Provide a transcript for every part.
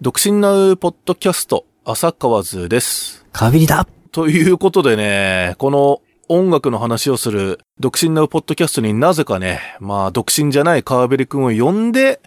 独身なうポッドキャスト、朝川図です。川べりだということでね、この音楽の話をする独身なうポッドキャストになぜかね、まあ独身じゃない川べりくんを呼んで、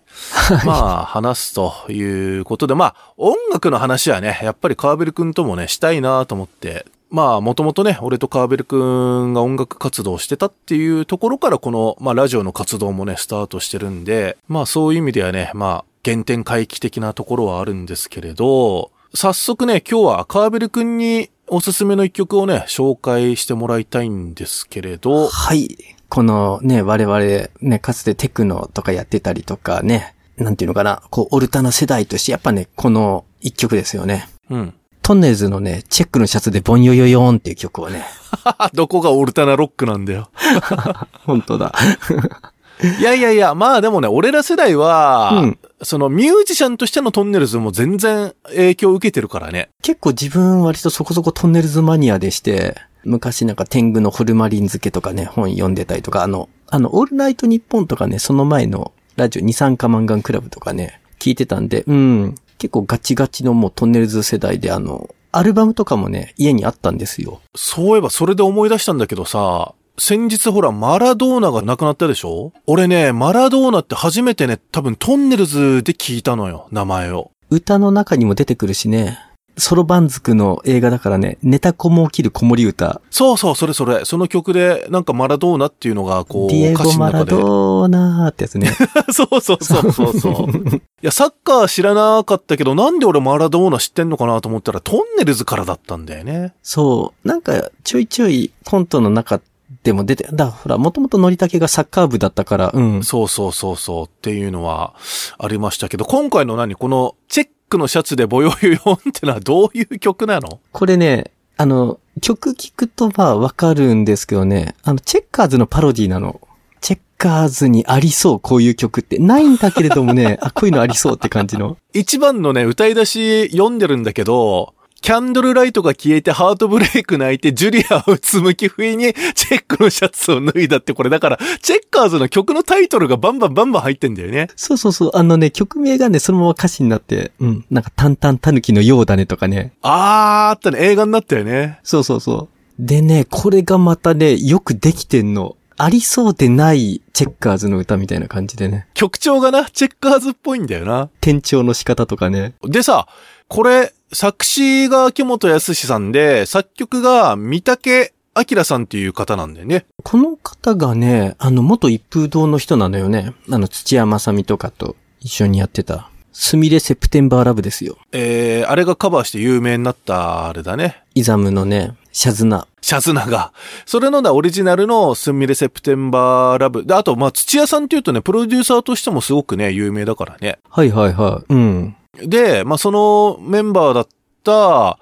まあ話すということで、まあ音楽の話はね、やっぱり川べりくんともね、したいなと思って、まあもともとね、俺と川べりくんが音楽活動をしてたっていうところからこの、まあラジオの活動もね、スタートしてるんで、まあそういう意味ではね、まあ原点回帰的なところはあるんですけれど、早速ね、今日は川べりくんにおすすめの一曲をね、紹介してもらいたいんですけれど、はい。このね、我々ね、かつてテクノとかやってたりとかね、なんていうのかな、こう、オルタナ世代として、やっぱね、この一曲ですよね。うん。トンネルズのね、チェックのシャツでボンヨヨヨーンっていう曲をね。どこがオルタナロックなんだよ。本当だ。いやいやいや、まあでもね、俺ら世代は、うんそのミュージシャンとしてのトンネルズも全然影響を受けてるからね。結構自分割とそこそこトンネルズマニアでして、昔なんか天狗のホルマリン漬けとかね、本読んでたりとか、あの、あの、オールナイトニッポンとかね、その前のラジオ二酸化マンガンクラブとかね、聞いてたんで、うん、結構ガチガチのもうトンネルズ世代であの、アルバムとかもね、家にあったんですよ。そういえばそれで思い出したんだけどさ、先日ほら、マラドーナが亡くなったでしょ？俺ね、マラドーナって初めてね、多分トンネルズで聞いたのよ、名前を。歌の中にも出てくるしね、ソロバンズクの映画だからね、ネタ子も起きる子守歌。そうそう、それそれ。その曲で、なんかマラドーナっていうのが、こう、ディエ歌ゴ・マラ。ドーナーってやつね。そうそうそうそうそう。いや、サッカー知らなかったけど、なんで俺マラドーナ知ってんのかなと思ったら、トンネルズからだったんだよね。そう。なんか、ちょいちょいコントの中でも出て、だ、ほら、もともとノリタケがサッカー部だったから、うん。そうそうそうそうっていうのはありましたけど、今回の何このチェックのシャツでボヨヨヨンってのはどういう曲なの？これね、あの、曲聞くとまあわかるんですけどね、あの、チェッカーズのパロディなの。チェッカーズにありそう、こういう曲って。ないんだけれどもね、あ、こういうのありそうって感じの。一番のね、歌い出し読んでるんだけど、キャンドルライトが消えてハートブレイク泣いてジュリアをうつむき不意にチェックのシャツを脱いだってこれだから、チェッカーズの曲のタイトルがバンバンバンバン入ってんだよね。そうそうそう、あのね、曲名がね、そのまま歌詞になって、うん、なんか、タンタンタヌキのようだねとかね。あーあったね、映画になったよね。そうそうそう。でね、これがまたね、よくできてんの。ありそうでないチェッカーズの歌みたいな感じでね。曲調がな、チェッカーズっぽいんだよな。転調の仕方とかね。でさ、これ、作詞が秋元康さんで、作曲が三竹明さんっていう方なんだよね。この方がね、あの、元一風堂の人なのよね。あの、土屋正美とかと一緒にやってた。スミレセプテンバーラブですよ。えー、あれがカバーして有名になったあれだね。イザムのね、シャズナ。シャズナが。それのね、オリジナルのスミレセプテンバーラブ。で、あと、まあ、土屋さんっていうとね、プロデューサーとしてもすごくね、有名だからね。はいはいはい。うん。で、まあ、そのメンバーだった、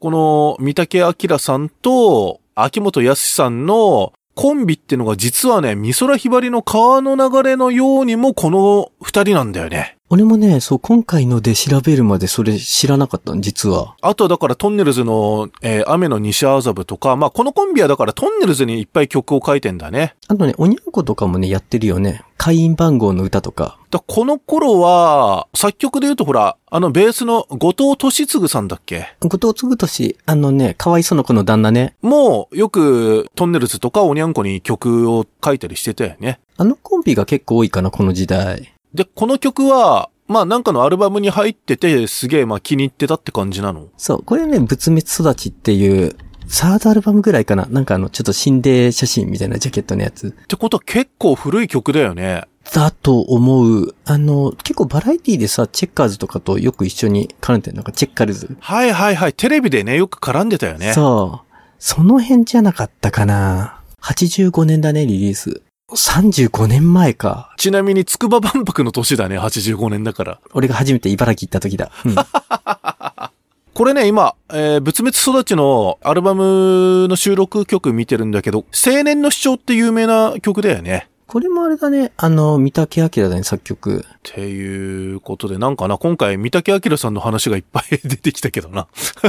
この三竹明さんと秋元康さんのコンビっていうのが実はね、美空ひばりの川の流れのようにもこの二人なんだよね。俺もね、そう、今回ので調べるまでそれ知らなかったの、実は。あとだからトンネルズの、えー雨の西麻布とか、まあ、このコンビはだからトンネルズにいっぱい曲を書いてんだね。あとね、おにゃんことかもね、やってるよね。会員番号の歌とか。だこの頃は、作曲で言うとほら、あのベースの後藤俊次さんだっけ？後藤嗣俊、あのね、かわいその子の旦那ね。もう、よく、トンネルズとかおにゃんこに曲を書いたりしてたよね。あのコンビが結構多いかな、この時代。で、この曲は、まあなんかのアルバムに入ってて、すげえまあ気に入ってたって感じなの？そう、これね、仏滅育ちっていう、サードアルバムぐらいかな。なんかあの、ちょっと心霊写真みたいなジャケットのやつ。ってことは結構古い曲だよね。だと思う。あの、結構バラエティでさ、チェッカーズとかとよく一緒に絡んでるなんかチェッカルズ。はいはいはい。テレビでね、よく絡んでたよね。そう。その辺じゃなかったかな。85年だね、リリース。35年前か。ちなみに、筑波万博の年だね、85年だから。俺が初めて茨城行った時だ。うん、これね、今、えー、仏滅育ちのアルバムの収録曲見てるんだけど、青年の主張って有名な曲だよね。これもあれだね、あの、三竹明だね、作曲。っていうことで、なんかな、今回三竹明さんの話がいっぱい 出てきたけどな。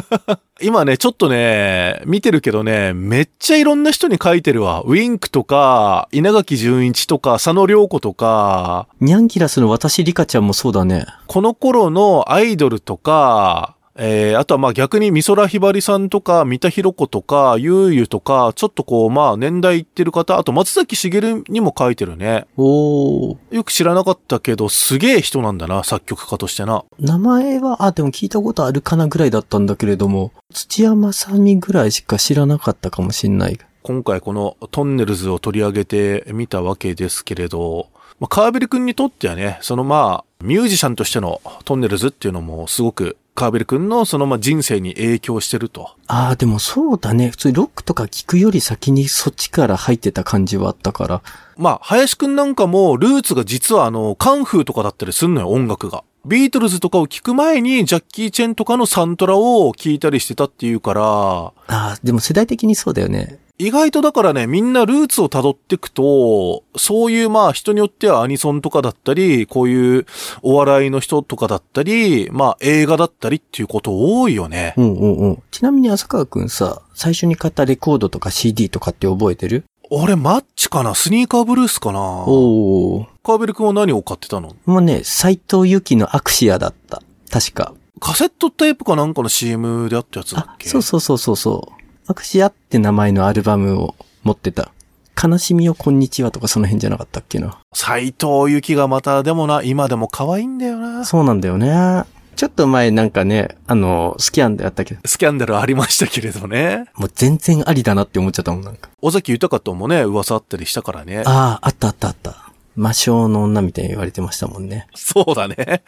今ね、ちょっとね、見てるけどね、めっちゃいろんな人に書いてるわ。ウィンクとか、稲垣淳一とか、佐野良子とか、ニャンギラスの私リカちゃんもそうだね。この頃のアイドルとか、えー、あとはまあ逆に美空ひばりさんとか、三田寛子とか、ゆうゆとか、ちょっとこうまあ年代いってる方、あと松崎しげるにも書いてるね。おー。よく知らなかったけど、すげえ人なんだな、作曲家としてな。名前は、あ、でも聞いたことあるかなぐらいだったんだけれども、土山さんにぐらいしか知らなかったかもしんない。今回このトンネルズを取り上げてみたわけですけれど、まあ、カーベル君にとってはね、そのまあ、ミュージシャンとしてのトンネルズっていうのもすごくカーベル君のそのまあ人生に影響してると。ああ、でもそうだね。普通にロックとか聞くより先にそっちから入ってた感じはあったから。まあ、林くんなんかも、ルーツが実はあの、カンフーとかだったりすんのよ、音楽が。ビートルズとかを聞く前に、ジャッキー・チェンとかのサントラを聞いたりしてたっていうから、ああ、でも世代的にそうだよね。意外とだからね、みんなルーツを辿っていくと、そういうまあ人によってはアニソンとかだったり、こういうお笑いの人とかだったり、まあ映画だったりっていうこと多いよね。うんうんうん。ちなみに浅川くんさ、最初に買ったレコードとか CD とかって覚えてる？俺、マッチかな？スニーカーブルースかな？おー。カーベル君は何を買ってたの？もうね、斎藤由紀のアクシアだった。確か。カセットテープかなんかの CM であったやつだっあ、けそうそうそうそうそう。アクシアって名前のアルバムを持ってた。悲しみをこんにちはとかその辺じゃなかったっけな。斎藤由紀がまたでもな、今でも可愛いんだよな。そうなんだよね。ちょっと前なんかね、あの、スキャンでやったけど、スキャンダルありましたけれどね。もう全然ありだなって思っちゃったもんなんか。尾崎豊ともね、噂あったりしたからね。ああ、あったあったあった。魔性の女みたいに言われてましたもんね。そうだね。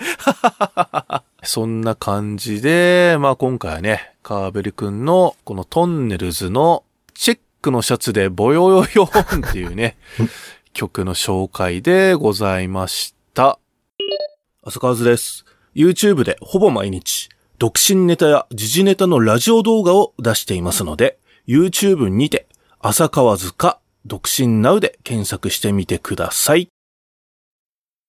そんな感じで、まあ今回はね、カーベル君のこのトンネルズのチェックのシャツでボヨヨヨーンっていうね、曲の紹介でございました。浅川図です。YouTube でほぼ毎日、独身ネタや時事ネタのラジオ動画を出していますので、YouTube にて、浅川図か、独身ナウで検索してみてください。